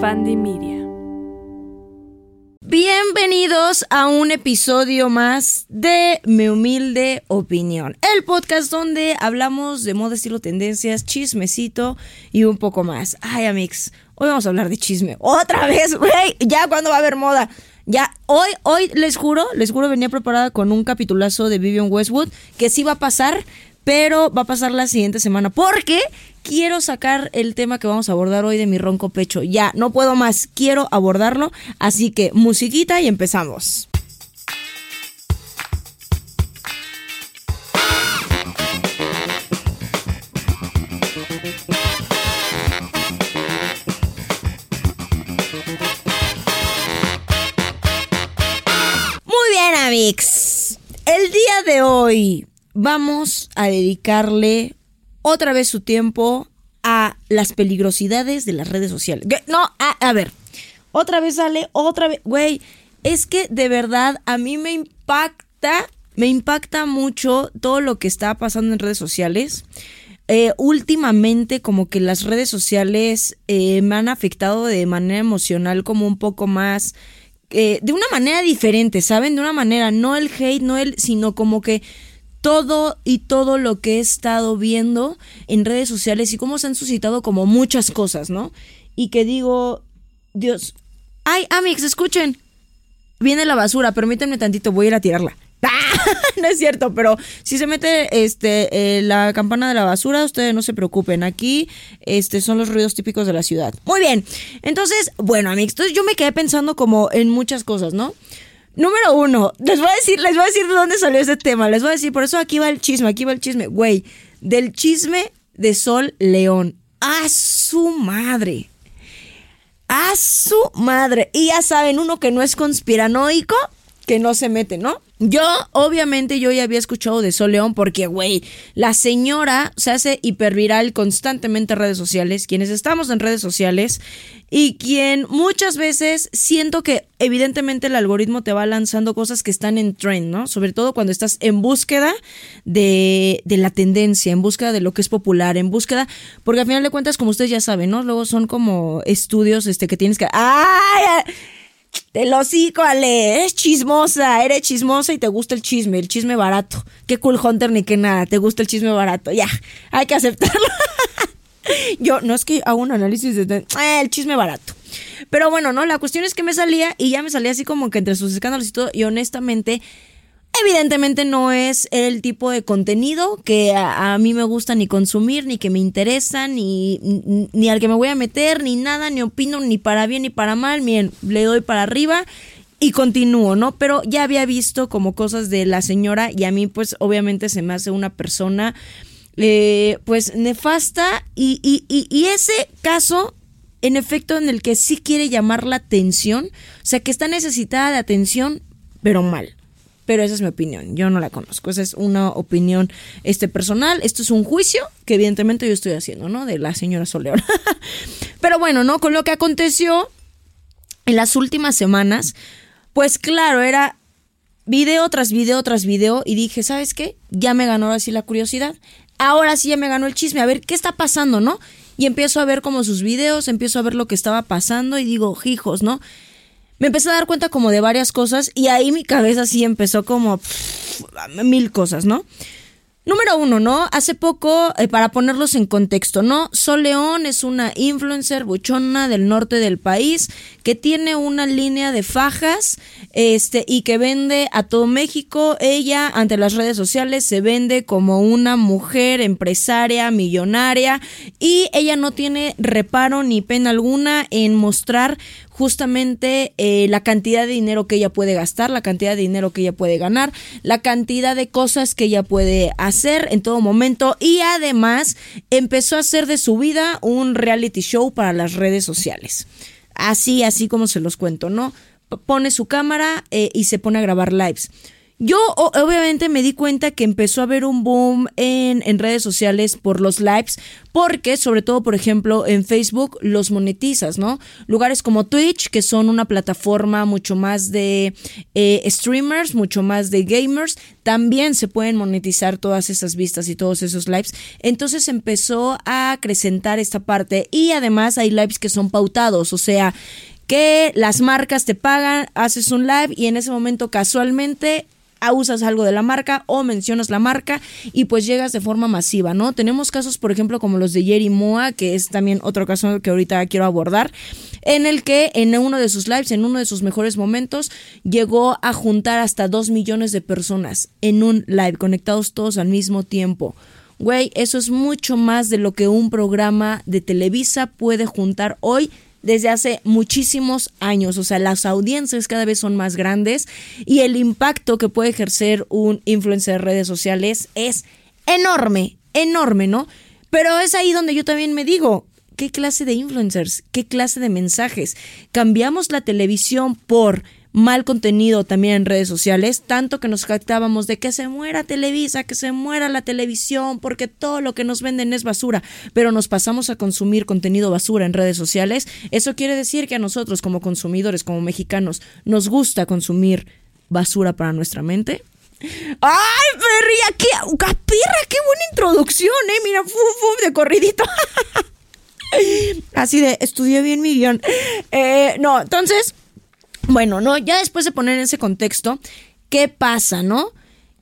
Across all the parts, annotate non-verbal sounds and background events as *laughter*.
Fandy Media. Bienvenidos a un episodio más de Mi Humilde Opinión, el podcast donde hablamos de moda, estilo, tendencias, chismecito y un poco más. Ay, amigos, hoy vamos a hablar de chisme. Otra vez, güey, ya cuando va a haber moda. Ya, hoy, hoy les juro, les juro, venía preparada con un capitulazo de Vivian Westwood que sí va a pasar, pero va a pasar la siguiente semana porque quiero sacar el tema que vamos a abordar hoy de mi ronco pecho. Ya, no puedo más, quiero abordarlo, así que musiquita y empezamos. Muy bien, amigos. El día de hoy vamos a dedicarle otra vez su tiempo a las peligrosidades de las redes sociales. No, a, a ver, otra vez sale, otra vez, güey, es que de verdad a mí me impacta, me impacta mucho todo lo que está pasando en redes sociales. Eh, últimamente como que las redes sociales eh, me han afectado de manera emocional como un poco más, eh, de una manera diferente, ¿saben? De una manera, no el hate, no el, sino como que todo y todo lo que he estado viendo en redes sociales y cómo se han suscitado como muchas cosas, ¿no? Y que digo, Dios, ay, amigos, escuchen, viene la basura, permítanme tantito, voy a ir a tirarla. *laughs* no es cierto, pero si se mete este eh, la campana de la basura, ustedes no se preocupen. Aquí este son los ruidos típicos de la ciudad. Muy bien. Entonces, bueno, amigos, entonces yo me quedé pensando como en muchas cosas, ¿no? Número uno, les voy a decir, les voy a decir de dónde salió ese tema. Les voy a decir, por eso aquí va el chisme, aquí va el chisme. Güey, del chisme de Sol León. A su madre. A su madre. Y ya saben, uno que no es conspiranoico, que no se mete, ¿no? Yo, obviamente, yo ya había escuchado de Sol León porque, güey, la señora se hace hiperviral constantemente en redes sociales, quienes estamos en redes sociales, y quien muchas veces siento que evidentemente el algoritmo te va lanzando cosas que están en trend, ¿no? Sobre todo cuando estás en búsqueda de, de la tendencia, en búsqueda de lo que es popular, en búsqueda, porque al final de cuentas, como ustedes ya saben, ¿no? Luego son como estudios este, que tienes que... ¡Ay! Te lo hocico, Ale. Eres chismosa, eres chismosa y te gusta el chisme, el chisme barato. Qué cool hunter ni qué nada, te gusta el chisme barato. Ya, hay que aceptarlo. *laughs* Yo, no es que hago un análisis de eh, el chisme barato. Pero bueno, no, la cuestión es que me salía y ya me salía así como que entre sus escándalos y todo. Y honestamente, evidentemente no es el tipo de contenido que a, mí me gusta ni consumir, ni que me interesa, ni, ni, ni al que me voy a meter, ni nada, ni opino, ni para bien ni para mal. Miren, le doy para arriba y continúo, ¿no? Pero ya había visto como cosas de la señora y a mí pues obviamente se me hace una persona eh, pues nefasta y, y, y, y ese caso en efecto en el que sí quiere llamar la atención, o sea que está necesitada de atención, pero mal. Pero esa es mi opinión, yo no la conozco, esa es una opinión este, personal, esto es un juicio que evidentemente yo estoy haciendo, ¿no? De la señora Soleón. *laughs* pero bueno, ¿no? Con lo que aconteció en las últimas semanas, pues claro, era video tras video tras video y dije, ¿sabes qué? Ya me ganó así la curiosidad. Ahora sí ya me ganó el chisme, a ver qué está pasando, ¿no? Y empiezo a ver como sus videos, empiezo a ver lo que estaba pasando y digo, hijos, ¿no? Me empecé a dar cuenta como de varias cosas y ahí mi cabeza sí empezó como mil cosas, ¿no? Número uno, ¿no? Hace poco, eh, para ponerlos en contexto, ¿no? Sol León es una influencer buchona del norte del país que tiene una línea de fajas este, y que vende a todo México. Ella, ante las redes sociales, se vende como una mujer empresaria, millonaria y ella no tiene reparo ni pena alguna en mostrar justamente eh, la cantidad de dinero que ella puede gastar, la cantidad de dinero que ella puede ganar, la cantidad de cosas que ella puede hacer en todo momento y además empezó a hacer de su vida un reality show para las redes sociales. Así, así como se los cuento, ¿no? Pone su cámara eh, y se pone a grabar lives. Yo obviamente me di cuenta que empezó a haber un boom en, en, redes sociales por los lives, porque sobre todo, por ejemplo, en Facebook los monetizas, ¿no? Lugares como Twitch, que son una plataforma mucho más de eh, streamers, mucho más de gamers, también se pueden monetizar todas esas vistas y todos esos lives. Entonces empezó a acrecentar esta parte y además hay lives que son pautados, o sea, que las marcas te pagan, haces un live y en ese momento casualmente usas algo de la marca o mencionas la marca y pues llegas de forma masiva, ¿no? Tenemos casos, por ejemplo, como los de Jerry Moa, que es también otro caso que ahorita quiero abordar, en el que en uno de sus lives, en uno de sus mejores momentos, llegó a juntar hasta dos millones de personas en un live, conectados todos al mismo tiempo. Güey, eso es mucho más de lo que un programa de Televisa puede juntar hoy desde hace muchísimos años. O sea, las audiencias cada vez son más grandes y el impacto que puede ejercer un influencer de redes sociales es enorme, enorme, ¿no? Pero es ahí donde yo también me digo, ¿qué clase de influencers? ¿Qué clase de mensajes? Cambiamos la televisión por mal contenido también en redes sociales, tanto que nos jactábamos de que se muera Televisa, que se muera la televisión, porque todo lo que nos venden es basura, pero nos pasamos a consumir contenido basura en redes sociales, eso quiere decir que a nosotros como consumidores, como mexicanos, nos gusta consumir basura para nuestra mente. ¡Ay, perrilla! ¡Qué, perra! ¡Qué buena introducción, eh! Mira, fu, fu, de corridito. *laughs* Así de, estudié bien mi guion. Eh, no, entonces, bueno, no, ya después de poner ese contexto, ¿qué pasa, no?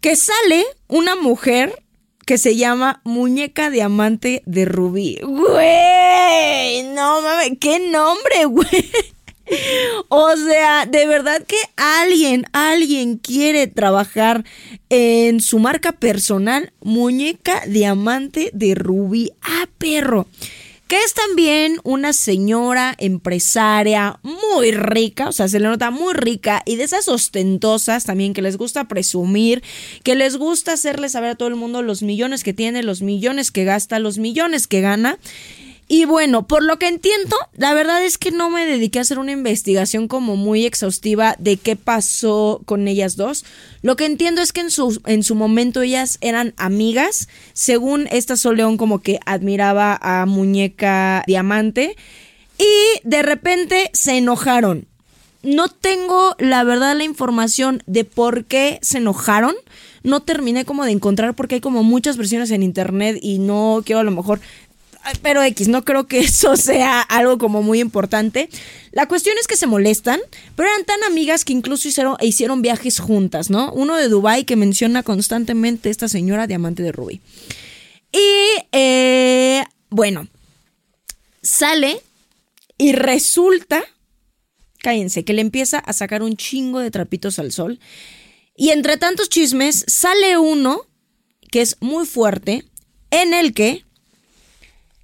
Que sale una mujer que se llama Muñeca Diamante de Rubí. Güey, no mames, qué nombre, *laughs* güey. O sea, de verdad que alguien, alguien quiere trabajar en su marca personal, Muñeca Diamante de Rubí. Ah, perro que es también una señora empresaria muy rica, o sea, se le nota muy rica y de esas ostentosas también que les gusta presumir, que les gusta hacerle saber a todo el mundo los millones que tiene, los millones que gasta, los millones que gana. Y bueno, por lo que entiendo, la verdad es que no me dediqué a hacer una investigación como muy exhaustiva de qué pasó con ellas dos. Lo que entiendo es que en su, en su momento ellas eran amigas. Según esta Soleón como que admiraba a Muñeca Diamante. Y de repente se enojaron. No tengo la verdad la información de por qué se enojaron no terminé como de encontrar porque hay como muchas versiones en internet y no quiero a lo mejor pero X, no creo que *laughs* eso sea algo como muy importante. La cuestión es que se molestan, pero eran tan amigas que incluso hicieron, hicieron viajes juntas, ¿no? Uno de Dubai que menciona constantemente esta señora diamante de Ruby. Y, eh, bueno, sale y resulta, cállense, que le empieza a sacar un chingo de trapitos al sol. Y entre tantos chismes, sale uno que es muy fuerte, en el que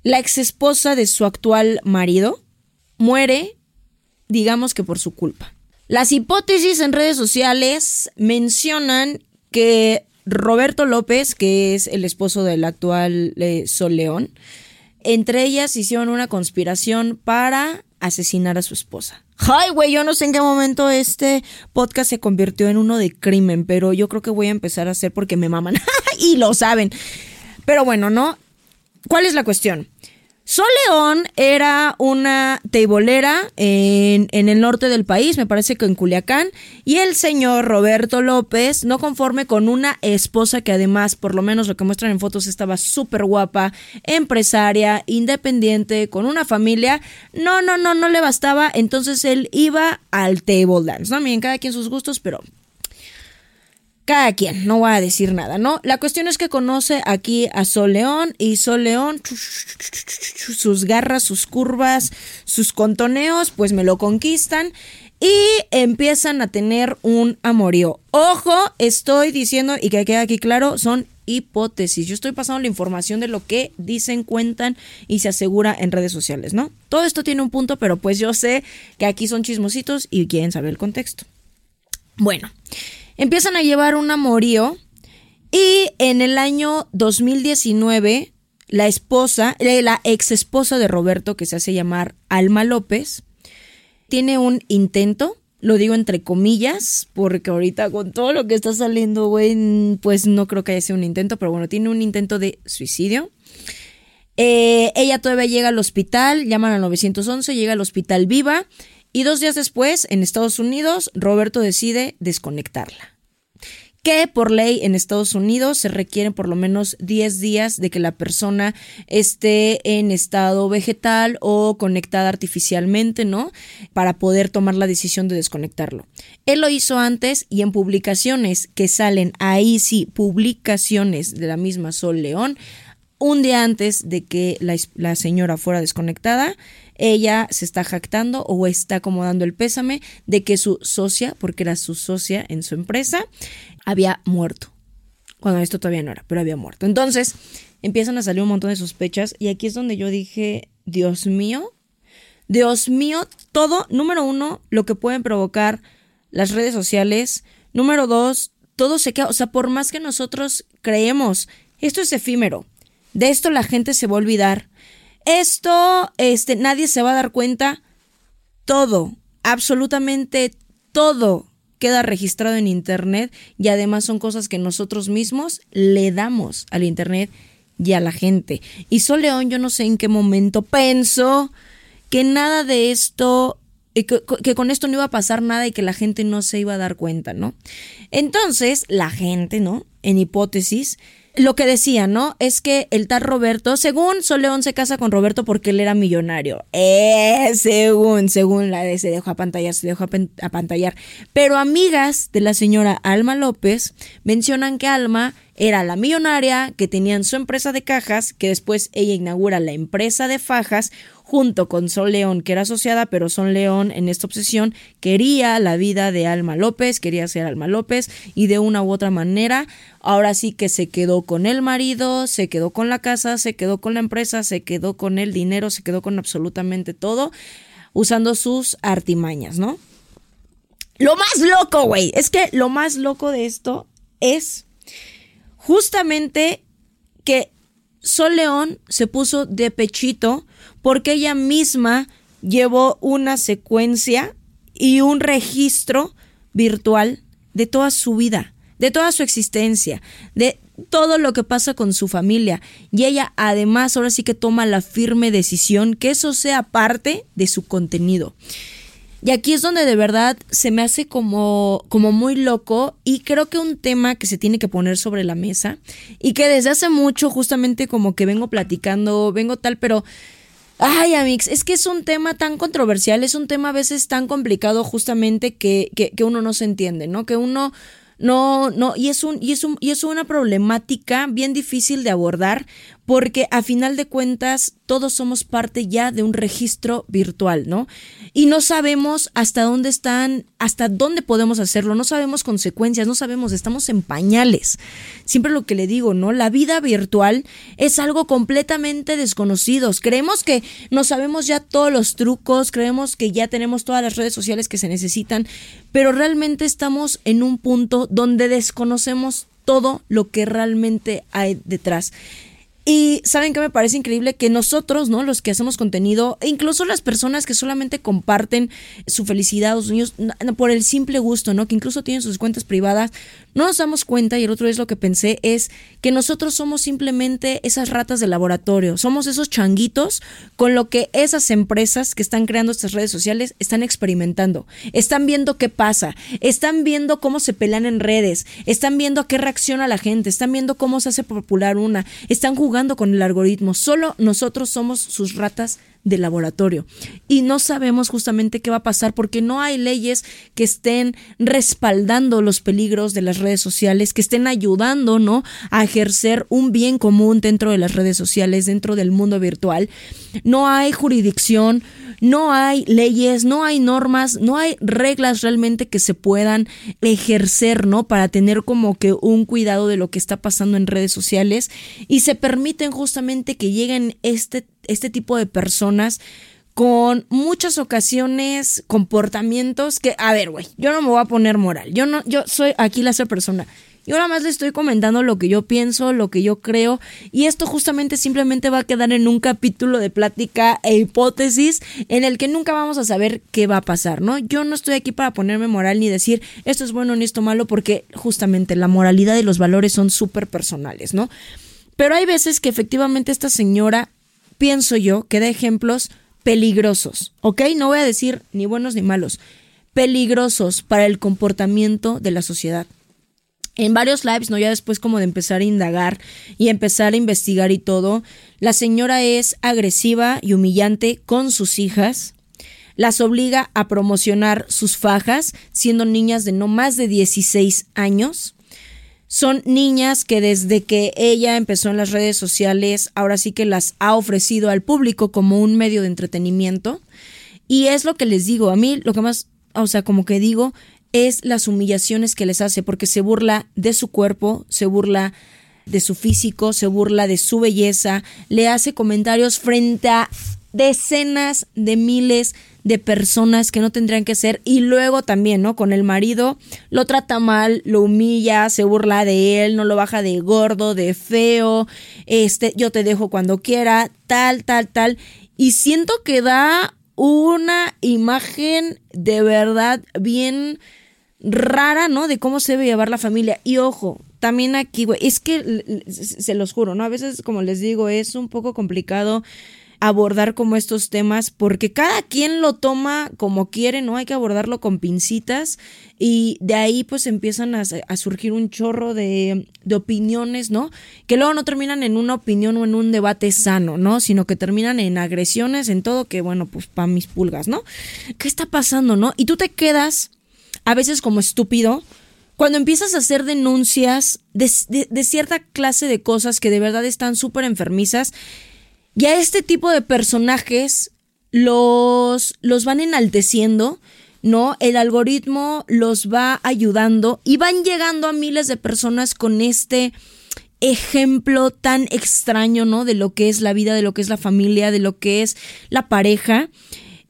la exesposa de su actual marido muere, digamos que por su culpa. Las hipótesis en redes sociales mencionan que Roberto López, que es el esposo del actual eh, Sol León, entre ellas hicieron una conspiración para asesinar a su esposa. Ay, güey, yo no sé en qué momento este podcast se convirtió en uno de crimen, pero yo creo que voy a empezar a hacer porque me maman *laughs* y lo saben. Pero bueno, ¿no? ¿Cuál es la cuestión? Sol León era una teibolera en, en, el norte del país, me parece que en Culiacán, y el señor Roberto López, no conforme con una esposa que además, por lo menos lo que muestran en fotos, estaba súper guapa, empresaria, independiente, con una familia, no, no, no, no le bastaba, entonces él iba al table dance, ¿no? Miren, cada quien sus gustos, pero cada quien, no voy a decir nada, ¿no? La cuestión es que conoce aquí a Sol León y Sol León, sus garras, sus curvas, sus contoneos, pues me lo conquistan y empiezan a tener un amorío. Ojo, estoy diciendo y que quede aquí claro, son hipótesis. Yo estoy pasando la información de lo que dicen, cuentan y se asegura en redes sociales, ¿no? Todo esto tiene un punto, pero pues yo sé que aquí son chismositos y quieren saber el contexto. Bueno, empiezan a llevar un amorío y en el año 2019 la esposa, eh, la ex esposa de Roberto, que se hace llamar Alma López, tiene un intento Lo digo entre comillas, porque ahorita con todo lo que está saliendo, güey, pues no creo que haya sido un intento, pero bueno, tiene un intento de suicidio. Eh, ella todavía llega al hospital, llaman al 911, llega al hospital viva y dos días después, en Estados Unidos, Roberto decide desconectarla que por ley en Estados Unidos se requieren por lo menos 10 días de que la persona esté en estado vegetal o conectada artificialmente, ¿no? Para poder tomar la decisión de desconectarlo. Él lo hizo antes y en publicaciones que salen ahí sí, publicaciones de la misma Sol León, un día antes de que la, la señora fuera desconectada, ella se está jactando o está como dando el pésame de que su socia, porque era su socia en su empresa, había muerto. Cuando esto todavía no era, pero había muerto. Entonces empiezan a salir un montón de sospechas y aquí es donde yo dije, Dios mío, Dios mío, todo, número uno, lo que pueden provocar las redes sociales. Número dos, todo se queda, o sea, por más que nosotros creemos, esto es efímero, de esto la gente se va a olvidar, esto, este, nadie se va a dar cuenta, todo, absolutamente todo queda registrado en Internet y además son cosas que nosotros mismos le damos al Internet y a la gente. Y Sol León, yo no sé en qué momento pensó que nada de esto, que, que, con esto no iba a pasar nada y que la gente no se iba a dar cuenta, ¿no? Entonces, la gente, ¿no? En hipótesis, lo que decía, ¿no? Es que el tal Roberto, según Soleón se casa con Roberto porque él era millonario. Eh, según, según la de se dejó a pantallar, se dejó a, pantallar. Pero amigas de la señora Alma López mencionan que Alma era la millonaria, que tenían su empresa de cajas, que después ella inaugura la empresa de fajas, junto con Sol León, que era asociada, pero Sol León en esta obsesión quería la vida de Alma López, quería ser Alma López y de una u otra manera, ahora sí que se quedó con el marido, se quedó con la casa, se quedó con la empresa, se quedó con el dinero, se quedó con absolutamente todo, usando sus artimañas, ¿no? Lo más loco, güey, es que lo más loco de esto es justamente que Sol León se puso de pechito porque ella misma llevó una secuencia y un registro virtual de toda su vida, de toda su existencia, de todo lo que pasa con su familia. Y ella además ahora sí que toma la firme decisión que eso sea parte de su contenido. Y aquí es donde de verdad se me hace como, como muy loco y creo que un tema que se tiene que poner sobre la mesa y que desde hace mucho justamente como que vengo platicando, vengo tal, pero... Ay, Amix, es que es un tema tan controversial, es un tema a veces tan complicado justamente que, que, que uno no se entiende, ¿no? Que uno no, no, y es un, y es un, y es una problemática bien difícil de abordar porque a final de cuentas todos somos parte ya de un registro virtual, ¿no? Y no sabemos hasta dónde están, hasta dónde podemos hacerlo, no sabemos consecuencias, no sabemos, estamos en pañales. Siempre lo que le digo, ¿no? La vida virtual es algo completamente desconocido. Creemos que no sabemos ya todos los trucos, creemos que ya tenemos todas las redes sociales que se necesitan, pero realmente estamos en un punto donde desconocemos todo lo que realmente hay detrás. Y saben que me parece increíble que nosotros, ¿no? Los que hacemos contenido, e incluso las personas que solamente comparten su felicidad, los niños, por el simple gusto, ¿no? Que incluso tienen sus cuentas privadas, no nos damos cuenta, y el otro es lo que pensé, es que nosotros somos simplemente esas ratas de laboratorio, somos esos changuitos con lo que esas empresas que están creando estas redes sociales están experimentando, están viendo qué pasa, están viendo cómo se pelean en redes, están viendo a qué reacciona la gente, están viendo cómo se hace popular una, están jugando jugando con el algoritmo. Solo nosotros somos sus ratas de laboratorio. Y no sabemos justamente qué va a pasar porque no hay leyes que estén respaldando los peligros de las redes sociales, que estén ayudando, ¿no? A ejercer un bien común dentro de las redes sociales, dentro del mundo virtual. No hay jurisdicción, no hay leyes, no hay normas, no hay reglas realmente que se puedan ejercer, ¿no? Para tener como que un cuidado de lo que está pasando en redes sociales. Y se permiten justamente que lleguen este, este tipo de personas con muchas ocasiones comportamientos que, a ver, güey, yo no me voy a poner moral, yo no, yo soy aquí la persona Yo nada más le estoy comentando lo que yo pienso, lo que yo creo, y esto justamente simplemente va a quedar en un capítulo de plática e hipótesis en el que nunca vamos a saber qué va a pasar, ¿no? Yo no estoy aquí para ponerme moral ni decir esto es bueno ni esto malo, porque justamente la moralidad y los valores son súper personales, ¿no? Pero hay veces que efectivamente esta señora, pienso yo, que da ejemplos peligrosos, ¿ok? No voy a decir ni buenos ni malos, peligrosos para el comportamiento de la sociedad en varios lives, ¿no? Ya después como de empezar a indagar y empezar a investigar y todo, la señora es agresiva y humillante con sus hijas, las obliga a promocionar sus fajas, siendo niñas de no más de 16 años. Son niñas que desde que ella empezó en las redes sociales, ahora sí que las ha ofrecido al público como un medio de entretenimiento. Y es lo que les digo, a mí lo que más, o sea, como que digo, es las humillaciones que les hace, porque se burla de su cuerpo, se burla de su físico, se burla de su belleza, le hace comentarios frente a decenas de miles de personas que no tendrían que ser y luego también, ¿no? Con el marido lo trata mal, lo humilla, se burla de él, no lo baja de gordo, de feo, este, yo te dejo cuando quiera, tal, tal, tal y siento que da una imagen de verdad bien rara, ¿no? De cómo se debe llevar la familia. Y ojo, también aquí, güey, es que se los juro, ¿no? A veces, como les digo, es un poco complicado abordar como estos temas porque cada quien lo toma como quiere, ¿no? Hay que abordarlo con pincitas y de ahí pues empiezan a, surgir un chorro de, de, opiniones, ¿no? Que luego no terminan en una opinión o en un debate sano, ¿no? Sino que terminan en agresiones, en todo que, bueno, pues para mis pulgas, ¿no? ¿Qué está pasando, no? Y tú te quedas a veces como estúpido, cuando empiezas a hacer denuncias de, cierta clase de cosas que de verdad están súper enfermizas, ya este tipo de personajes los, los van enalteciendo, ¿no? El algoritmo los va ayudando y van llegando a miles de personas con este ejemplo tan extraño, ¿no? De lo que es la vida, de lo que es la familia, de lo que es la pareja.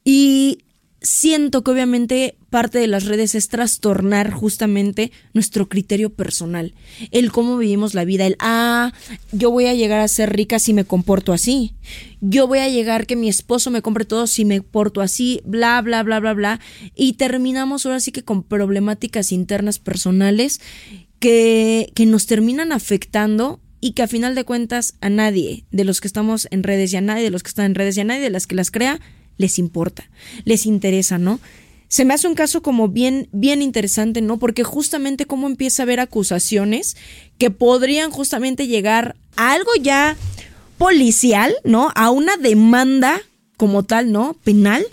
Y siento que obviamente parte de las redes es trastornar justamente nuestro criterio personal, el cómo vivimos la vida, el, ah, yo voy a llegar a ser rica si me comporto así, yo voy a llegar que mi esposo me compre todo si me porto así, bla, bla, bla, bla, bla, y terminamos ahora sí que con problemáticas internas personales que, que nos terminan afectando y que a final de cuentas a nadie de los que estamos en redes y a nadie de los que están en redes y a nadie de las que las crea les importa, les interesa, ¿no? Se me hace un caso como bien, bien interesante, ¿no? Porque justamente cómo empieza a haber acusaciones que podrían justamente llegar a algo ya policial, ¿no? A una demanda como tal, ¿no? Penal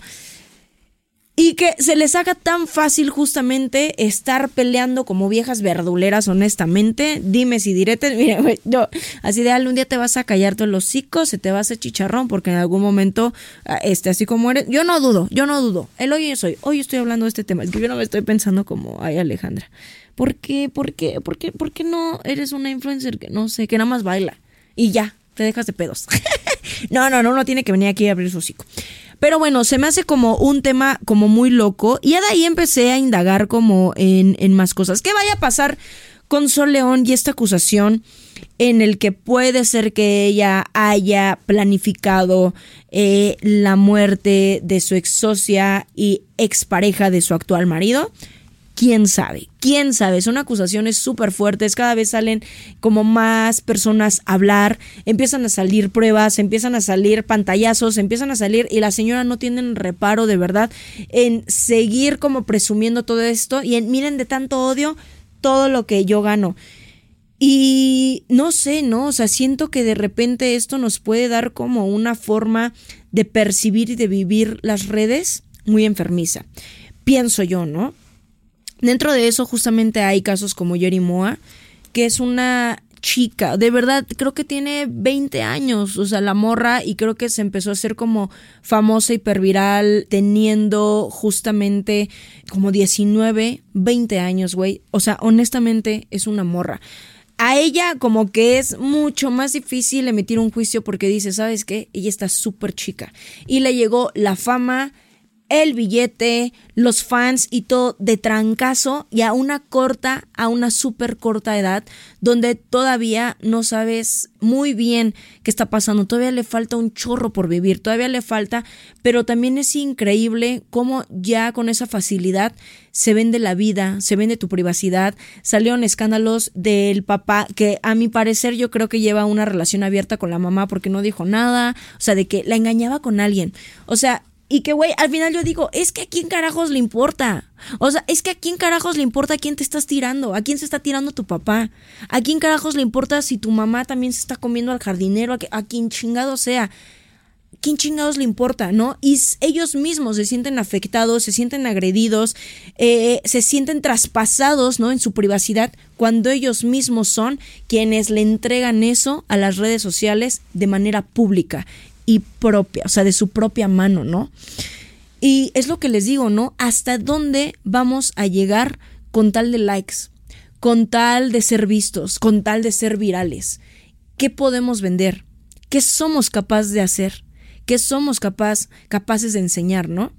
y que se les haga tan fácil justamente estar peleando como viejas verduleras, honestamente. Dime si diretes, *laughs* mira, yo, así de un día te vas a callar todos los hocico, se te va a hacer chicharrón, porque en algún momento, ah, este, así como eres, yo no dudo, yo no dudo. El hoy soy, hoy estoy hablando de este tema, es que yo no me estoy pensando como, ay Alejandra, ¿por qué, por qué, por qué, por qué no eres una influencer que no sé, que nada más baila? Y ya, te dejas de pedos. *laughs* no, no, no, no tiene que venir aquí a abrir su hocico. Pero bueno, se me hace como un tema como muy loco y de ahí empecé a indagar como en, en más cosas. ¿Qué vaya a pasar con Sol León y esta acusación en el que puede ser que ella haya planificado eh, la muerte de su ex socia y expareja de su actual marido? Quién sabe, quién sabe, son acusaciones súper fuertes, cada vez salen como más personas a hablar, empiezan a salir pruebas, empiezan a salir pantallazos, empiezan a salir y la señora no tiene reparo de verdad en seguir como presumiendo todo esto y en, miren de tanto odio todo lo que yo gano. Y no sé, ¿no? O sea, siento que de repente esto nos puede dar como una forma de percibir y de vivir las redes muy enfermiza. Pienso yo, ¿no? Dentro de eso justamente hay casos como Yeri Moa, que es una chica, de verdad, creo que tiene 20 años, o sea, la morra, y creo que se empezó a hacer como famosa, hiperviral, teniendo justamente como 19, 20 años, güey. O sea, honestamente es una morra. A ella como que es mucho más difícil emitir un juicio porque dice, ¿sabes qué? Ella está súper chica. Y le llegó la fama, el billete, los fans y todo de trancazo y a una corta, a una súper corta edad, donde todavía no sabes muy bien qué está pasando, todavía le falta un chorro por vivir, todavía le falta, pero también es increíble cómo ya con esa facilidad se vende la vida, se vende tu privacidad, salieron escándalos del papá que a mi parecer yo creo que lleva una relación abierta con la mamá porque no dijo nada, o sea, de que la engañaba con alguien, o sea, y que, güey, al final yo digo, es que a quién carajos le importa. O sea, es que a quién carajos le importa a quién te estás tirando, a quién se está tirando tu papá, a quién carajos le importa si tu mamá también se está comiendo al jardinero, a, quien chingado sea. ¿Quién chingados le importa, no? Y ellos mismos se sienten afectados, se sienten agredidos, eh, se sienten traspasados, ¿no? En su privacidad, cuando ellos mismos son quienes le entregan eso a las redes sociales de manera pública propia, o sea, de su propia mano, ¿no? Y es lo que les digo, ¿no? ¿Hasta dónde vamos a llegar con tal de likes? Con tal de ser vistos, con tal de ser virales. ¿Qué podemos vender? ¿Qué somos capaces de hacer? ¿Qué somos capaz, capaces de enseñar, no?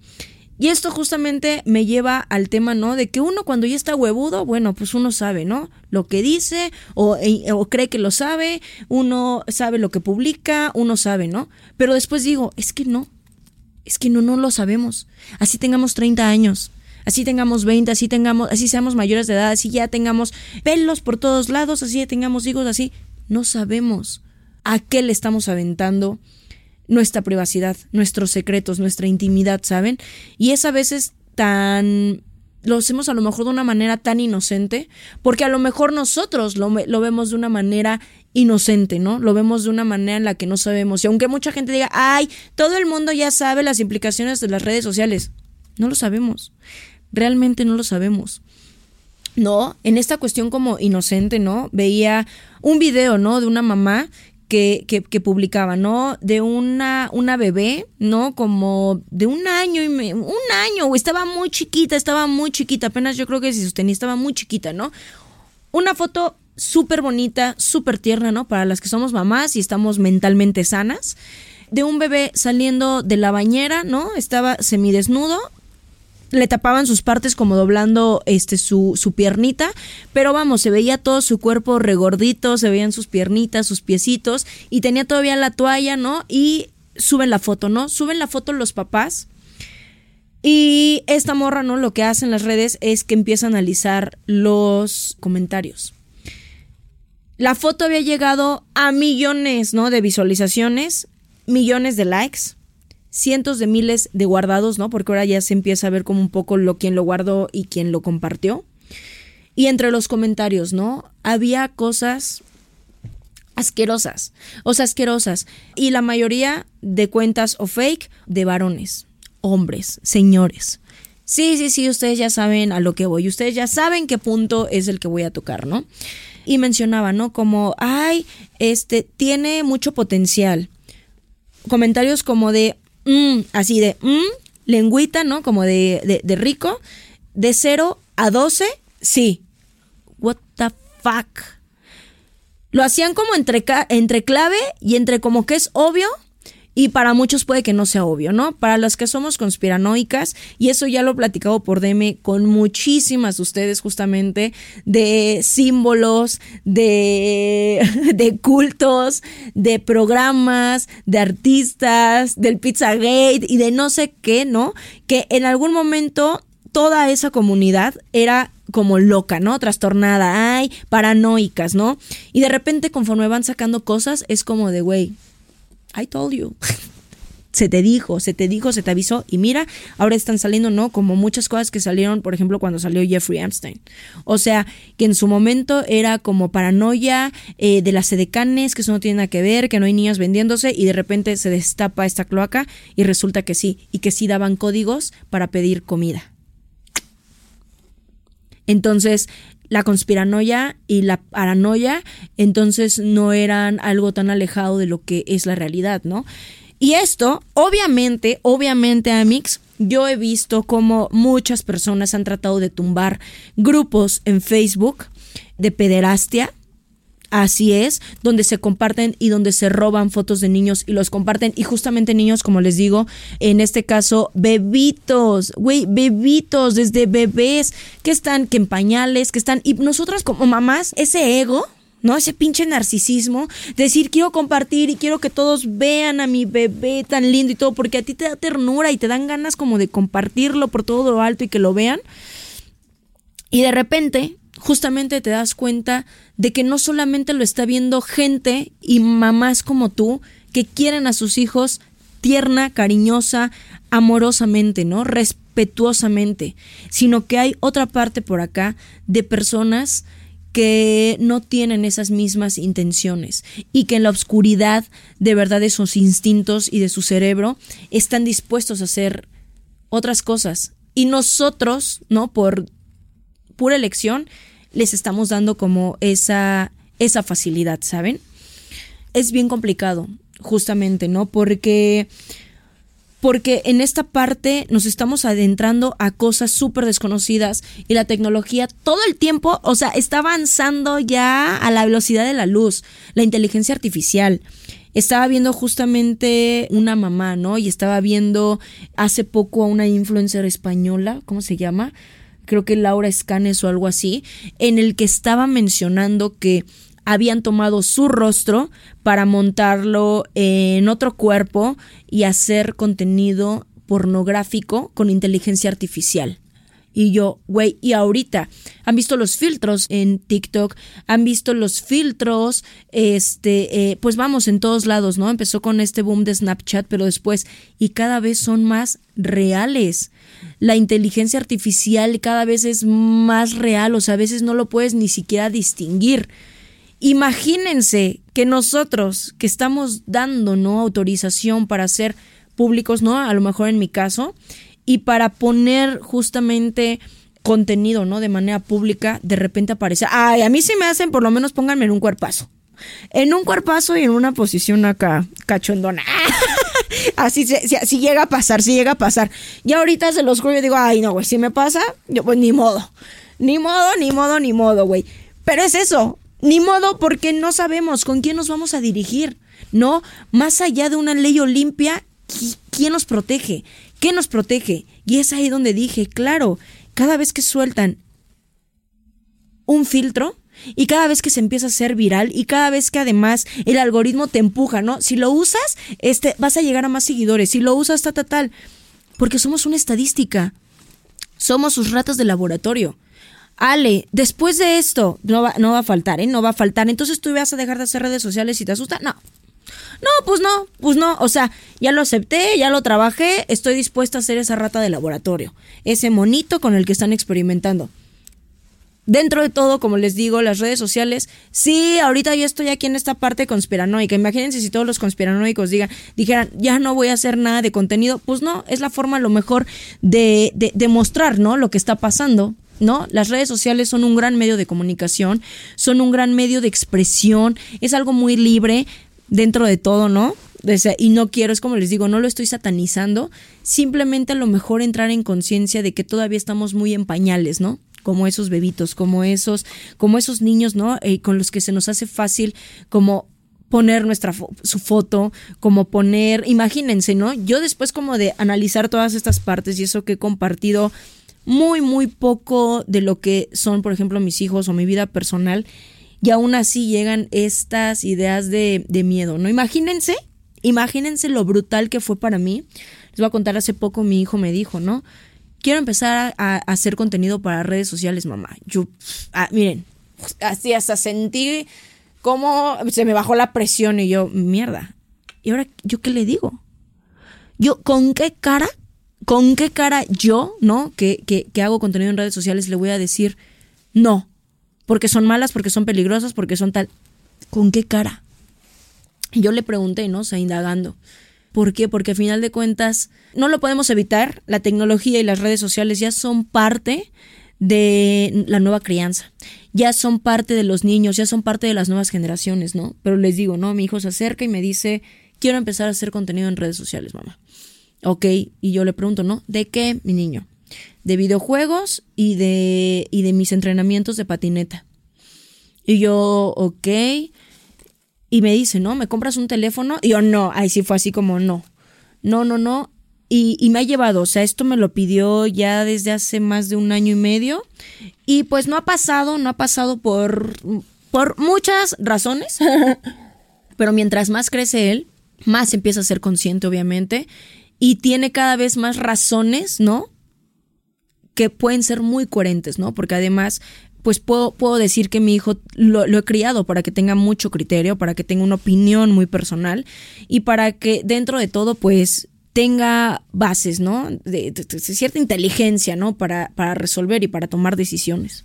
Y esto justamente me lleva al tema, ¿no? De que uno cuando ya está huevudo, bueno, pues uno sabe, ¿no? Lo que dice o, e, o, cree que lo sabe, uno sabe lo que publica, uno sabe, ¿no? Pero después digo, es que no, es que no, no lo sabemos. Así tengamos 30 años, así tengamos 20, así tengamos, así seamos mayores de edad, así ya tengamos pelos por todos lados, así ya tengamos hijos, así, no sabemos a qué le estamos aventando nuestra privacidad, nuestros secretos, nuestra intimidad, ¿saben? Y es a veces tan lo hacemos a lo mejor de una manera tan inocente, porque a lo mejor nosotros lo, lo, vemos de una manera inocente, ¿no? Lo vemos de una manera en la que no sabemos. Y aunque mucha gente diga, ay, todo el mundo ya sabe las implicaciones de las redes sociales, no lo sabemos. Realmente no lo sabemos. No, en esta cuestión como inocente, ¿no? Veía un video, ¿no? De una mamá que, que, publicaba, ¿no? De una, una bebé, ¿no? Como de un año y un año, estaba muy chiquita, estaba muy chiquita, apenas yo creo que si sostenía, estaba muy chiquita, ¿no? Una foto súper bonita, súper tierna, ¿no? Para las que somos mamás y estamos mentalmente sanas. De un bebé saliendo de la bañera, ¿no? Estaba semidesnudo, le tapaban sus partes como doblando este su, su piernita, pero vamos, se veía todo su cuerpo regordito, se veían sus piernitas, sus piecitos, y tenía todavía la toalla, ¿no? Y suben la foto, ¿no? Suben la foto los papás. Y esta morra, ¿no? Lo que hace en las redes es que empieza a analizar los comentarios. La foto había llegado a millones, ¿no? De visualizaciones, millones de likes cientos de miles de guardados, ¿no? Porque ahora ya se empieza a ver como un poco lo quien lo guardó y quien lo compartió. Y entre los comentarios, ¿no? Había cosas asquerosas, o sea, asquerosas. Y la mayoría de cuentas o fake de varones, hombres, señores. Sí, sí, sí, ustedes ya saben a lo que voy, ustedes ya saben qué punto es el que voy a tocar, ¿no? Y mencionaba, ¿no? Como, ay, este, tiene mucho potencial. Comentarios como de, Mm, así de, mm, lengüita, ¿no? Como de, de, rico. De 0 a 12, sí. What the fuck. Lo hacían como entre, entre clave y entre como que es obvio y para muchos puede que no sea obvio, ¿no? Para las que somos conspiranoicas, y eso ya lo he platicado por DM con muchísimas de ustedes justamente, de símbolos, de, *laughs* de cultos, de programas, de artistas, del Pizzagate y de no sé qué, ¿no? Que en algún momento toda esa comunidad era como loca, ¿no? Trastornada, ay, paranoicas, ¿no? Y de repente conforme van sacando cosas es como de, güey, I told you. *laughs* se te dijo, se te dijo, se te avisó. Y mira, ahora están saliendo, ¿no? Como muchas cosas que salieron, por ejemplo, cuando salió Jeffrey Epstein. O sea, que en su momento era como paranoia eh, de las sedecanes, que eso no tiene nada que ver, que no hay niños vendiéndose, y de repente se destapa esta cloaca y resulta que sí, y que sí daban códigos para pedir comida. Entonces, la conspiranoia y la paranoia, entonces no eran algo tan alejado de lo que es la realidad, ¿no? Y esto, obviamente, obviamente, Amix, yo he visto como muchas personas han tratado de tumbar grupos en Facebook de pederastia. Así es, donde se comparten y donde se roban fotos de niños y los comparten. Y justamente niños, como les digo, en este caso, bebitos, güey, bebitos, desde bebés, que están, que en pañales, que están. Y nosotras como mamás, ese ego ¿no? Ese pinche narcisismo, decir quiero compartir y quiero que todos vean a mi bebé tan lindo y todo, porque a ti te da ternura y te dan ganas como de compartirlo por todo lo alto y que lo vean. Y de repente, justamente te das cuenta de que no solamente lo está viendo gente y mamás como tú que quieren a sus hijos tierna, cariñosa, amorosamente, ¿no? Respetuosamente, sino que hay otra parte por acá de personas que no tienen esas mismas intenciones y que en la oscuridad de verdad de sus instintos y de su cerebro están dispuestos a hacer otras cosas. Y nosotros, ¿no? Por pura elección, les estamos dando como esa, esa facilidad, ¿saben? Es bien complicado, justamente, ¿no? Porque porque en esta parte nos estamos adentrando a cosas súper desconocidas y la tecnología todo el tiempo, o sea, está avanzando ya a la velocidad de la luz, la inteligencia artificial. Estaba viendo justamente una mamá, ¿no? Y estaba viendo hace poco a una influencer española, ¿cómo se llama? Creo que Laura Escanes o algo así, en el que estaba mencionando que habían tomado su rostro para montarlo en otro cuerpo y hacer contenido pornográfico con inteligencia artificial. Y yo, güey, y ahorita han visto los filtros en TikTok, han visto los filtros, este, eh, pues vamos, en todos lados, ¿no? Empezó con este boom de Snapchat, pero después, y cada vez son más reales. La inteligencia artificial cada vez es más real, o sea, a veces no lo puedes ni siquiera distinguir. Imagínense que nosotros que estamos dando no autorización para ser públicos, ¿no? A lo mejor en mi caso, y para poner justamente contenido, ¿no? De manera pública, de repente aparece, ay, a mí sí me hacen, por lo menos pónganme en un cuerpazo. En un cuerpazo y en una posición acá, cachondona. *laughs* Así si, llega a pasar, si llega a pasar. Y ahorita se los juro y digo, ay, no, güey, si me pasa, yo pues ni modo. Ni modo, ni modo, ni modo, güey. Pero es eso, ni modo porque no sabemos con quién nos vamos a dirigir, ¿no? Más allá de una ley olimpia, ¿quién nos protege? ¿Qué nos protege? Y es ahí donde dije, claro, cada vez que sueltan un filtro, y cada vez que se empieza a ser viral y cada vez que además el algoritmo te empuja, ¿no? Si lo usas, este, vas a llegar a más seguidores. Si lo usas, ta, ta, tal. Porque somos una estadística. Somos sus ratas de laboratorio. Ale, después de esto, no va, no va a faltar, ¿eh? No va a faltar. Entonces tú vas a dejar de hacer redes sociales si te asusta. No. No, pues no, pues no. O sea, ya lo acepté, ya lo trabajé, estoy dispuesta a ser esa rata de laboratorio. Ese monito con el que están experimentando. Dentro de todo, como les digo, las redes sociales, sí, ahorita yo estoy aquí en esta parte conspiranoica. Imagínense si todos los conspiranoicos digan, dijeran, ya no voy a hacer nada de contenido. Pues no, es la forma lo mejor de, de, de mostrar, ¿no? Lo que está pasando. ¿no? Las redes sociales son un gran medio de comunicación, son un gran medio de expresión, es algo muy libre dentro de todo, ¿no? Y no quiero, es como les digo, no lo estoy satanizando, simplemente a lo mejor entrar en conciencia de que todavía estamos muy en pañales, ¿no? Como esos bebitos, como esos, como esos niños, ¿no? Eh, con los que se nos hace fácil como poner nuestra su foto, como poner, imagínense, ¿no? Yo después como de analizar todas estas partes y eso que he compartido muy, muy poco de lo que son, por ejemplo, mis hijos o mi vida personal, y aún así llegan estas ideas de, de miedo, ¿no? Imagínense, imagínense lo brutal que fue para mí. Les voy a contar, hace poco mi hijo me dijo, ¿no? Quiero empezar a, hacer contenido para redes sociales, mamá. Yo, ah, miren, así hasta sentí cómo se me bajó la presión y yo, mierda. ¿Y ahora yo qué le digo? Yo, ¿con qué cara ¿con qué cara yo, ¿no? Que, que, hago contenido en redes sociales, le voy a decir no? Porque son malas, porque son peligrosas, porque son tal. ¿Con qué cara? yo le pregunté, ¿no? O sea, indagando. ¿Por qué? Porque al final de cuentas no lo podemos evitar. La tecnología y las redes sociales ya son parte de la nueva crianza. Ya son parte de los niños, ya son parte de las nuevas generaciones, ¿no? Pero les digo, ¿no? Mi hijo se acerca y me dice, quiero empezar a hacer contenido en redes sociales, mamá. Ok, y yo le pregunto, ¿no? ¿De qué, mi niño? De videojuegos y de, y de mis entrenamientos de patineta. Y yo, ok. Y me dice, ¿no? ¿Me compras un teléfono? Y yo, no. Ahí sí fue así como, no. No, no, no. Y, y, me ha llevado, o sea, esto me lo pidió ya desde hace más de un año y medio. Y pues no ha pasado, no ha pasado por, por muchas razones. *laughs* Pero mientras más crece él, más empieza a ser consciente, obviamente. Y tiene cada vez más razones, ¿no? Que pueden ser muy coherentes, ¿no? Porque además pues puedo, puedo decir que mi hijo lo, he criado para que tenga mucho criterio, para que tenga una opinión muy personal y para que dentro de todo, pues tenga bases, ¿no? De, cierta inteligencia, ¿no? Para, para resolver y para tomar decisiones.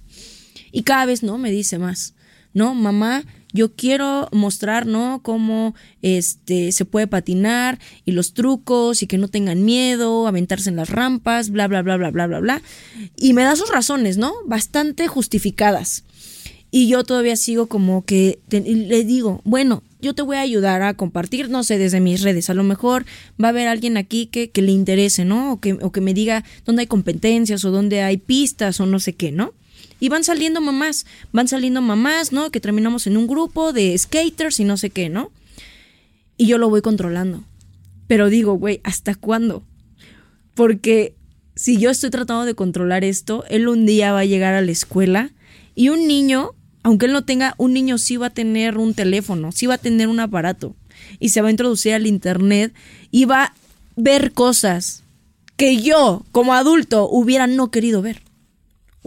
Y cada vez, ¿no? Me dice más, ¿no? Mamá, yo quiero mostrar, ¿no? Cómo este, se puede patinar y los trucos y que no tengan miedo, aventarse en las rampas, bla, bla, bla, bla, bla, bla, bla. Y me da sus razones, ¿no? Bastante justificadas. Y yo todavía sigo como que le digo, bueno, yo te voy a ayudar a compartir, no sé, desde mis redes. A lo mejor va a haber alguien aquí que, que le interese, ¿no? O que, o que me diga dónde hay competencias o dónde hay pistas o no sé qué, ¿no? Y van saliendo mamás, van saliendo mamás, ¿no? Que terminamos en un grupo de skaters y no sé qué, ¿no? Y yo lo voy controlando. Pero digo, güey, ¿hasta cuándo? Porque si yo estoy tratando de controlar esto, él un día va a llegar a la escuela y un niño, aunque él no tenga, un niño sí va a tener un teléfono, sí va a tener un aparato y se va a introducir al internet y va a ver cosas que yo, como adulto, hubiera no querido ver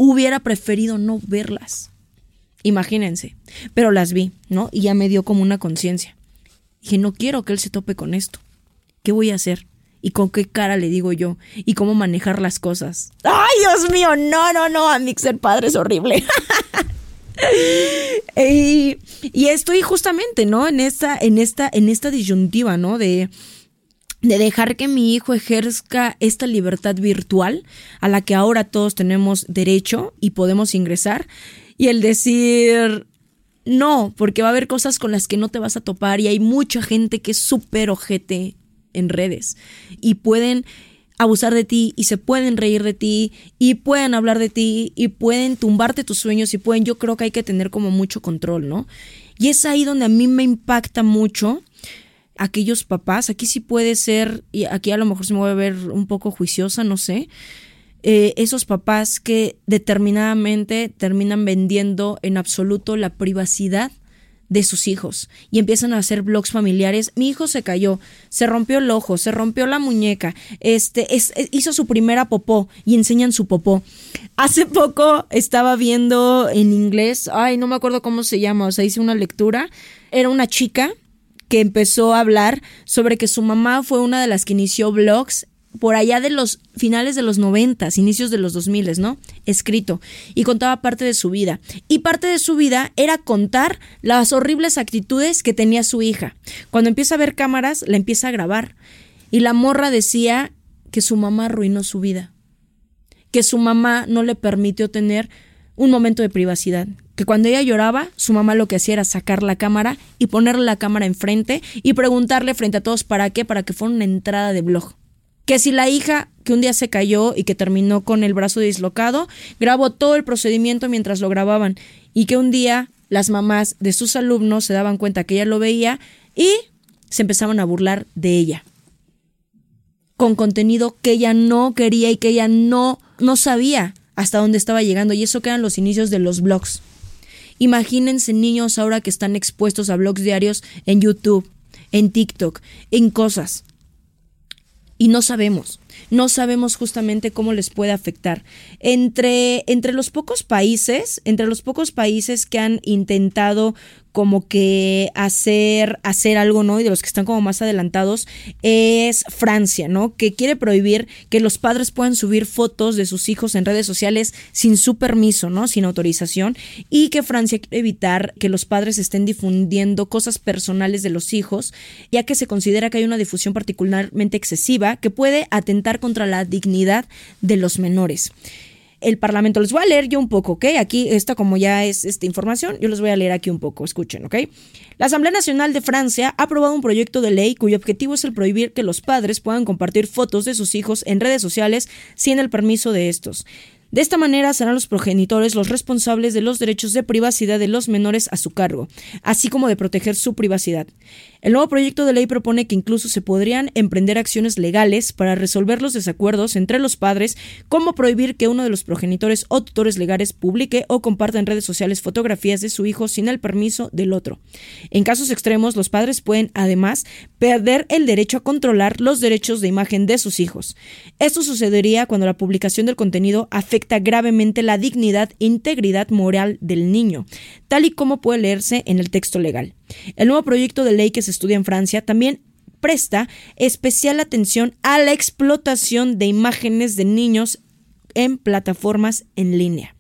hubiera preferido no verlas. Imagínense. Pero las vi, ¿no? Y ya me dio como una conciencia. Dije, no quiero que él se tope con esto. ¿Qué voy a hacer? ¿Y con qué cara le digo yo? ¿Y cómo manejar las cosas? ¡Ay, Dios mío! No, no, no, a mí ser padre es horrible. *laughs* y, y, estoy justamente, ¿no? En esta, en esta, en esta disyuntiva, ¿no? De de dejar que mi hijo ejerza esta libertad virtual a la que ahora todos tenemos derecho y podemos ingresar y el decir no, porque va a haber cosas con las que no te vas a topar y hay mucha gente que es súper ojete en redes y pueden abusar de ti y se pueden reír de ti y pueden hablar de ti y pueden tumbarte tus sueños y pueden, yo creo que hay que tener como mucho control, ¿no? Y es ahí donde a mí me impacta mucho aquellos papás, aquí sí puede ser, y aquí a lo mejor se me voy a ver un poco juiciosa, no sé, eh, esos papás que determinadamente terminan vendiendo en absoluto la privacidad de sus hijos y empiezan a hacer blogs familiares. Mi hijo se cayó, se rompió el ojo, se rompió la muñeca, este, es, hizo su primera popó y enseñan su popó. Hace poco estaba viendo en inglés, ay, no me acuerdo cómo se llama, o sea, hice una lectura, era una chica que empezó a hablar sobre que su mamá fue una de las que inició blogs por allá de los finales de los noventas, inicios de los dos miles, ¿no? Escrito. Y contaba parte de su vida. Y parte de su vida era contar las horribles actitudes que tenía su hija. Cuando empieza a ver cámaras, la empieza a grabar. Y la morra decía que su mamá arruinó su vida. Que su mamá no le permitió tener un momento de privacidad, que cuando ella lloraba, su mamá lo que hacía era sacar la cámara y ponerle la cámara enfrente y preguntarle frente a todos para qué, para que fuera una entrada de blog. Que si la hija que un día se cayó y que terminó con el brazo dislocado, grabó todo el procedimiento mientras lo grababan y que un día las mamás de sus alumnos se daban cuenta que ella lo veía y se empezaban a burlar de ella. Con contenido que ella no quería y que ella no, no sabía hasta dónde estaba llegando. Y eso quedan los inicios de los blogs. Imagínense niños ahora que están expuestos a blogs diarios en YouTube, en TikTok, en cosas. Y no sabemos, no sabemos justamente cómo les puede afectar. Entre, entre los pocos países, entre los pocos países que han intentado como que hacer, hacer algo, ¿no? Y de los que están como más adelantados es Francia, ¿no? Que quiere prohibir que los padres puedan subir fotos de sus hijos en redes sociales sin su permiso, ¿no? Sin autorización. Y que Francia quiere evitar que los padres estén difundiendo cosas personales de los hijos, ya que se considera que hay una difusión particularmente excesiva que puede atentar contra la dignidad de los menores el Parlamento. Les voy a leer yo un poco, ¿ok? Aquí, esta como ya es esta información, yo les voy a leer aquí un poco, escuchen, ¿ok? La Asamblea Nacional de Francia ha aprobado un proyecto de ley cuyo objetivo es el prohibir que los padres puedan compartir fotos de sus hijos en redes sociales sin el permiso de estos. De esta manera serán los progenitores los responsables de los derechos de privacidad de los menores a su cargo, así como de proteger su privacidad. El nuevo proyecto de ley propone que incluso se podrían emprender acciones legales para resolver los desacuerdos entre los padres, como prohibir que uno de los progenitores o tutores legales publique o comparta en redes sociales fotografías de su hijo sin el permiso del otro. En casos extremos, los padres pueden además perder el derecho a controlar los derechos de imagen de sus hijos. Esto sucedería cuando la publicación del contenido afecta gravemente la dignidad e integridad moral del niño, tal y como puede leerse en el texto legal. El nuevo proyecto de ley que se estudia en Francia también presta especial atención a la explotación de imágenes de niños en plataformas en línea.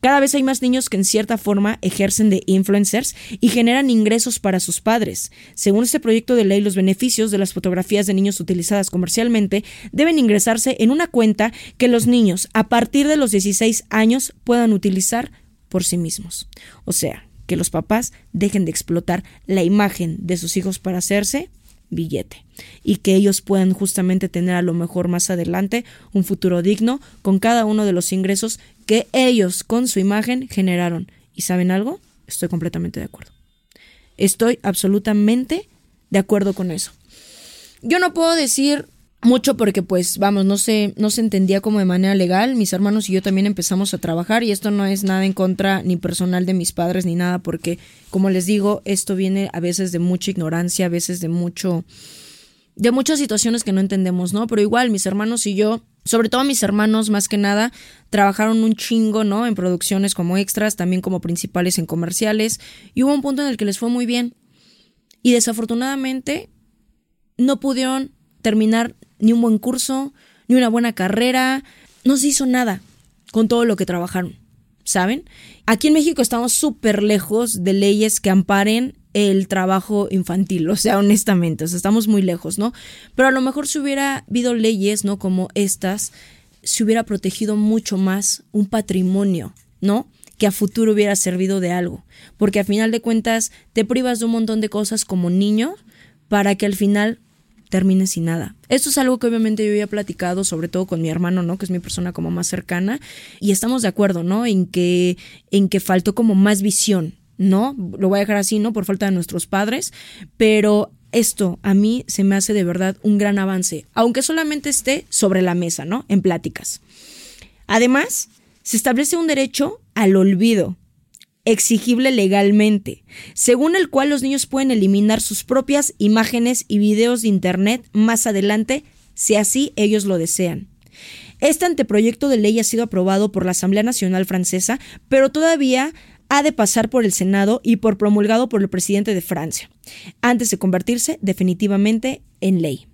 Cada vez hay más niños que en cierta forma ejercen de influencers y generan ingresos para sus padres. Según este proyecto de ley, los beneficios de las fotografías de niños utilizadas comercialmente deben ingresarse en una cuenta que los niños a partir de los 16 años puedan utilizar por sí mismos. O sea, que los papás dejen de explotar la imagen de sus hijos para hacerse billete y que ellos puedan justamente tener a lo mejor más adelante un futuro digno con cada uno de los ingresos que ellos con su imagen generaron. ¿Y saben algo? Estoy completamente de acuerdo. Estoy absolutamente de acuerdo con eso. Yo no puedo decir mucho porque pues vamos, no se, no se entendía como de manera legal. Mis hermanos y yo también empezamos a trabajar y esto no es nada en contra ni personal de mis padres ni nada porque como les digo, esto viene a veces de mucha ignorancia, a veces de mucho de muchas situaciones que no entendemos, ¿no? Pero igual mis hermanos y yo, sobre todo mis hermanos más que nada, trabajaron un chingo, ¿no? En producciones como extras, también como principales en comerciales y hubo un punto en el que les fue muy bien. Y desafortunadamente no pudieron terminar ni un buen curso, ni una buena carrera, no se hizo nada con todo lo que trabajaron, ¿saben? Aquí en México estamos súper lejos de leyes que amparen el trabajo infantil, o sea, honestamente, o sea, estamos muy lejos, ¿no? Pero a lo mejor si hubiera habido leyes, ¿no? Como estas, se hubiera protegido mucho más un patrimonio, ¿no? que a futuro hubiera servido de algo, porque a final de cuentas te privas de un montón de cosas como niño para que al final termine sin nada. Esto es algo que obviamente yo había platicado, sobre todo con mi hermano, ¿no? Que es mi persona como más cercana, y estamos de acuerdo, ¿no? En que, en que faltó como más visión, ¿no? Lo voy a dejar así, ¿no? Por falta de nuestros padres, pero esto a mí se me hace de verdad un gran avance, aunque solamente esté sobre la mesa, ¿no? En pláticas. Además, se establece un derecho al olvido, exigible legalmente, según el cual los niños pueden eliminar sus propias imágenes y videos de Internet más adelante, si así ellos lo desean. Este anteproyecto de ley ha sido aprobado por la Asamblea Nacional Francesa, pero todavía ha de pasar por el Senado y por promulgado por el presidente de Francia, antes de convertirse definitivamente en ley.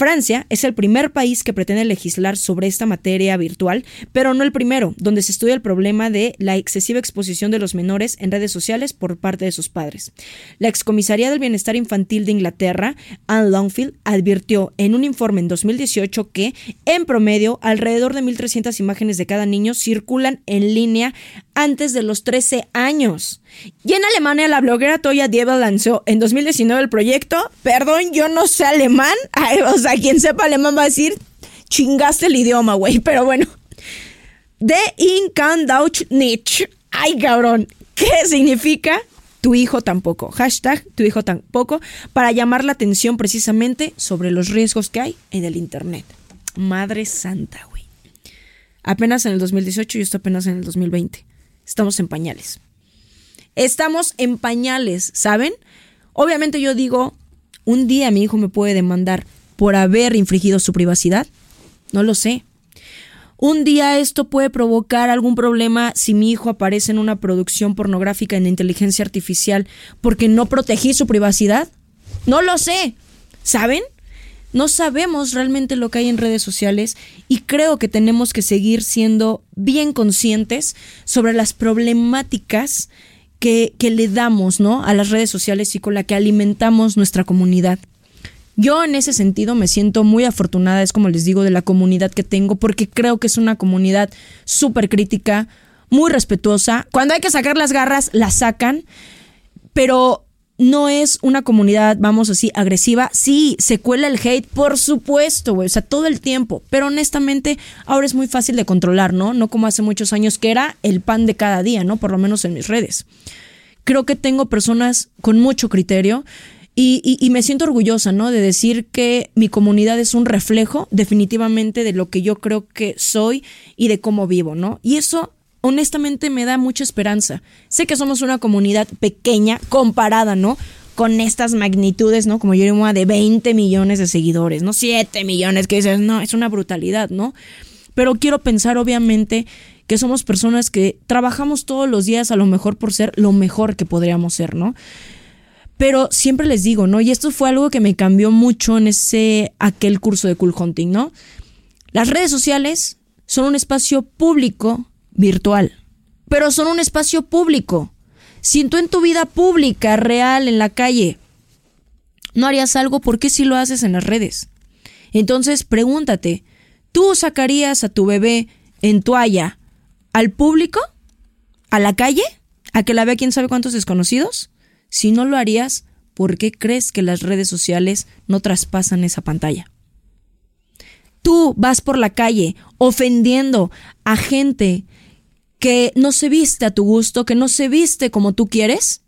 Francia es el primer país que pretende legislar sobre esta materia virtual, pero no el primero, donde se estudia el problema de la excesiva exposición de los menores en redes sociales por parte de sus padres. La excomisaría del Bienestar Infantil de Inglaterra, Anne Longfield, advirtió en un informe en 2018 que, en promedio, alrededor de 1.300 imágenes de cada niño circulan en línea antes de los 13 años. Y en Alemania, la bloguera Toya Diebel lanzó en 2019 el proyecto. Perdón, yo no sé alemán. *laughs* o sea, quien sepa alemán va a decir, chingaste el idioma, güey. *laughs* Pero bueno. De in kann Deutsch nicht. Ay, cabrón. ¿Qué significa? Tu hijo tampoco. Hashtag tu hijo tampoco. Para llamar la atención precisamente sobre los riesgos que hay en el Internet. Madre santa, güey. Apenas en el 2018 y esto apenas en el 2020. Estamos en pañales. Estamos en pañales, ¿saben? Obviamente yo digo, un día mi hijo me puede demandar por haber infringido su privacidad. No lo sé. Un día esto puede provocar algún problema si mi hijo aparece en una producción pornográfica en inteligencia artificial porque no protegí su privacidad. No lo sé. ¿Saben? No sabemos realmente lo que hay en redes sociales y creo que tenemos que seguir siendo bien conscientes sobre las problemáticas que, le damos ¿no? a las redes sociales y con la que alimentamos nuestra comunidad. Yo en ese sentido me siento muy afortunada, es como les digo, de la comunidad que tengo, porque creo que es una comunidad súper crítica, muy respetuosa. Cuando hay que sacar las garras, las sacan, pero no es una comunidad, vamos así, agresiva. Sí, se cuela el hate, por supuesto, güey. O sea, todo el tiempo. Pero honestamente, ahora es muy fácil de controlar, ¿no? No como hace muchos años que era el pan de cada día, ¿no? Por lo menos en mis redes. Creo que tengo personas con mucho criterio. Y, y, me siento orgullosa, ¿no? De decir que mi comunidad es un reflejo definitivamente de lo que yo creo que soy y de cómo vivo, ¿no? Y eso honestamente me da mucha esperanza. Sé que somos una comunidad pequeña comparada, ¿no? Con estas magnitudes, ¿no? Como yo digo, de 20 millones de seguidores, ¿no? 7 millones, que dices, no, es una brutalidad, ¿no? Pero quiero pensar, obviamente, que somos personas que trabajamos todos los días a lo mejor por ser lo mejor que podríamos ser, ¿no? Pero siempre les digo, ¿no? Y esto fue algo que me cambió mucho en ese, aquel curso de Cool Hunting, ¿no? Las redes sociales son un espacio público virtual, pero son un espacio público. Si tú en tu vida pública, real, en la calle, no harías algo, ¿por qué si lo haces en las redes? Entonces, pregúntate, ¿tú sacarías a tu bebé en toalla al público? ¿A la calle? ¿A que la vea quién sabe cuántos desconocidos? Si no lo harías, ¿por qué crees que las redes sociales no traspasan esa pantalla? Tú vas por la calle ofendiendo a gente que no se viste a tu gusto, que no se viste como tú quieres,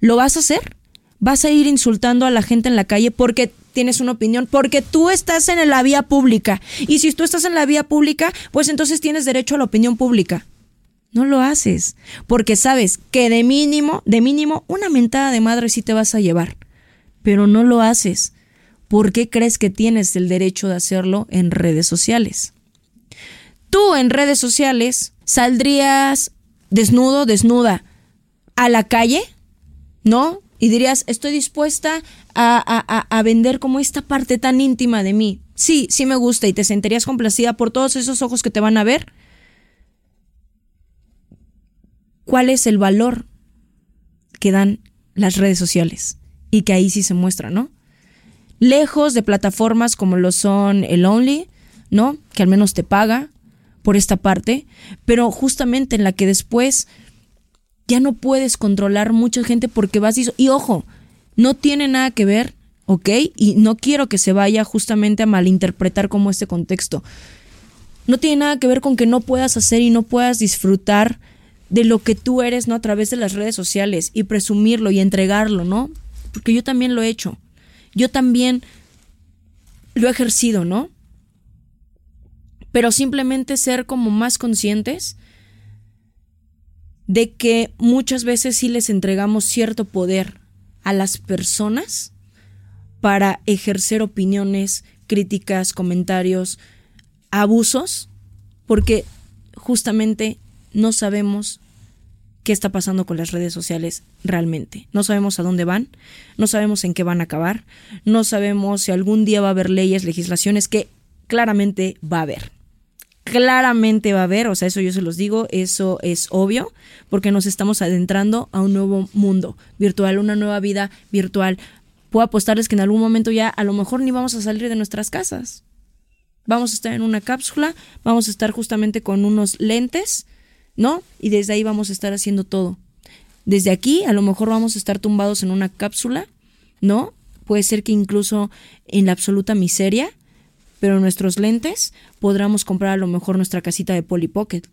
¿lo vas a hacer? ¿Vas a ir insultando a la gente en la calle porque tienes una opinión? Porque tú estás en la vía pública. Y si tú estás en la vía pública, pues entonces tienes derecho a la opinión pública. No lo haces, porque sabes que de mínimo, de mínimo, una mentada de madre sí te vas a llevar. Pero no lo haces. ¿Por qué crees que tienes el derecho de hacerlo en redes sociales? Tú en redes sociales ¿Saldrías desnudo, desnuda a la calle? ¿No? Y dirías, estoy dispuesta a, a, vender como esta parte tan íntima de mí. Sí, sí me gusta y te sentirías complacida por todos esos ojos que te van a ver. ¿Cuál es el valor que dan las redes sociales? Y que ahí sí se muestra, ¿no? Lejos de plataformas como lo son el Only, ¿no? Que al menos te paga, por esta parte, pero justamente en la que después ya no puedes controlar mucha gente porque vas y, y ojo, no tiene nada que ver, ¿ok? Y no quiero que se vaya justamente a malinterpretar como este contexto. No tiene nada que ver con que no puedas hacer y no puedas disfrutar de lo que tú eres, ¿no? A través de las redes sociales y presumirlo y entregarlo, ¿no? Porque yo también lo he hecho. Yo también lo he ejercido, ¿no? Pero simplemente ser como más conscientes de que muchas veces sí les entregamos cierto poder a las personas para ejercer opiniones, críticas, comentarios, abusos, porque justamente no sabemos qué está pasando con las redes sociales realmente. No sabemos a dónde van, no sabemos en qué van a acabar, no sabemos si algún día va a haber leyes, legislaciones que claramente va a haber claramente va a haber, o sea, eso yo se los digo, eso es obvio, porque nos estamos adentrando a un nuevo mundo virtual, una nueva vida virtual. Puedo apostarles que en algún momento ya a lo mejor ni vamos a salir de nuestras casas. Vamos a estar en una cápsula, vamos a estar justamente con unos lentes, ¿no? Y desde ahí vamos a estar haciendo todo. Desde aquí a lo mejor vamos a estar tumbados en una cápsula, ¿no? Puede ser que incluso en la absoluta miseria, pero nuestros lentes podremos comprar a lo mejor nuestra casita de Polly Pocket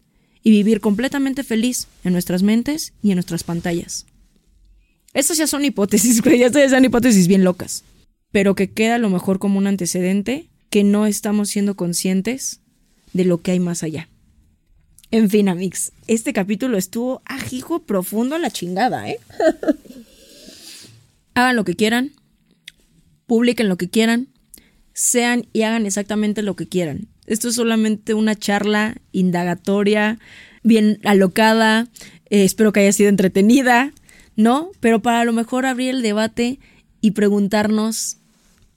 y vivir completamente feliz en nuestras mentes y en nuestras pantallas. Estas ya son hipótesis, güey, ya son hipótesis bien locas, pero que queda a lo mejor como un antecedente que no estamos siendo conscientes de lo que hay más allá. En fin, Amix, este capítulo estuvo ajijo profundo a la chingada, ¿eh? *laughs* Hagan lo que quieran, publiquen lo que quieran, sean y hagan exactamente lo que quieran. Esto es solamente una charla indagatoria, bien alocada, eh, espero que haya sido entretenida, ¿no? Pero para a lo mejor abrir el debate y preguntarnos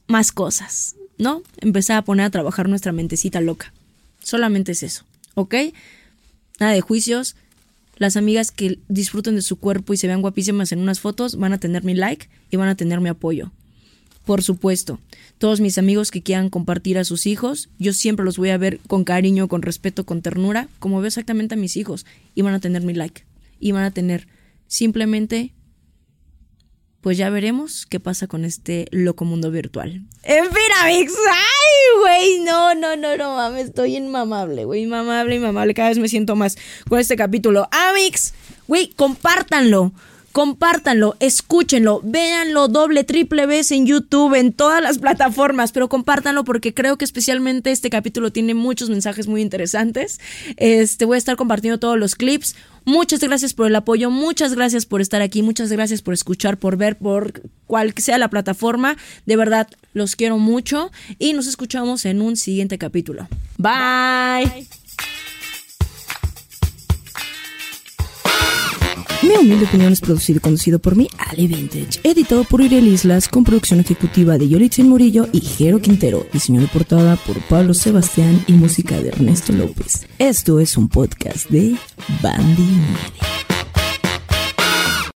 más cosas, ¿no? Empezar a poner a trabajar nuestra mentecita loca. Solamente es eso, ¿ok? Nada de juicios. Las amigas que disfruten de su cuerpo y se vean guapísimas en unas fotos van a tener mi like y van a tener mi apoyo. Por supuesto, todos mis amigos que quieran compartir a sus hijos, yo siempre los voy a ver con cariño, con respeto, con ternura, como veo exactamente a mis hijos, y van a tener mi like, y van a tener simplemente pues ya veremos qué pasa con este loco mundo virtual. En fin, Amix. Ay, güey, no, no, no, no mames, estoy inmamable, güey, inmamable, inmamable. Cada vez me siento más con este capítulo. Amix, güey, compártanlo. Compártanlo, escúchenlo, véanlo doble, triple vez en YouTube, en todas las plataformas, pero compártanlo porque creo que especialmente este capítulo tiene muchos mensajes muy interesantes. Este, voy a estar compartiendo todos los clips. Muchas gracias por el apoyo, muchas gracias por estar aquí, muchas gracias por escuchar, por ver, por cual sea la plataforma. De verdad, los quiero mucho y nos escuchamos en un siguiente capítulo. Bye. Mi humilde opinión es producido y conducido por mí, Ale Vintage, editado por Uriel Islas, con producción ejecutiva de Yolitzin Murillo y Jero Quintero, diseño de portada por Pablo Sebastián y música de Ernesto López. Esto es un podcast de Bandy Media.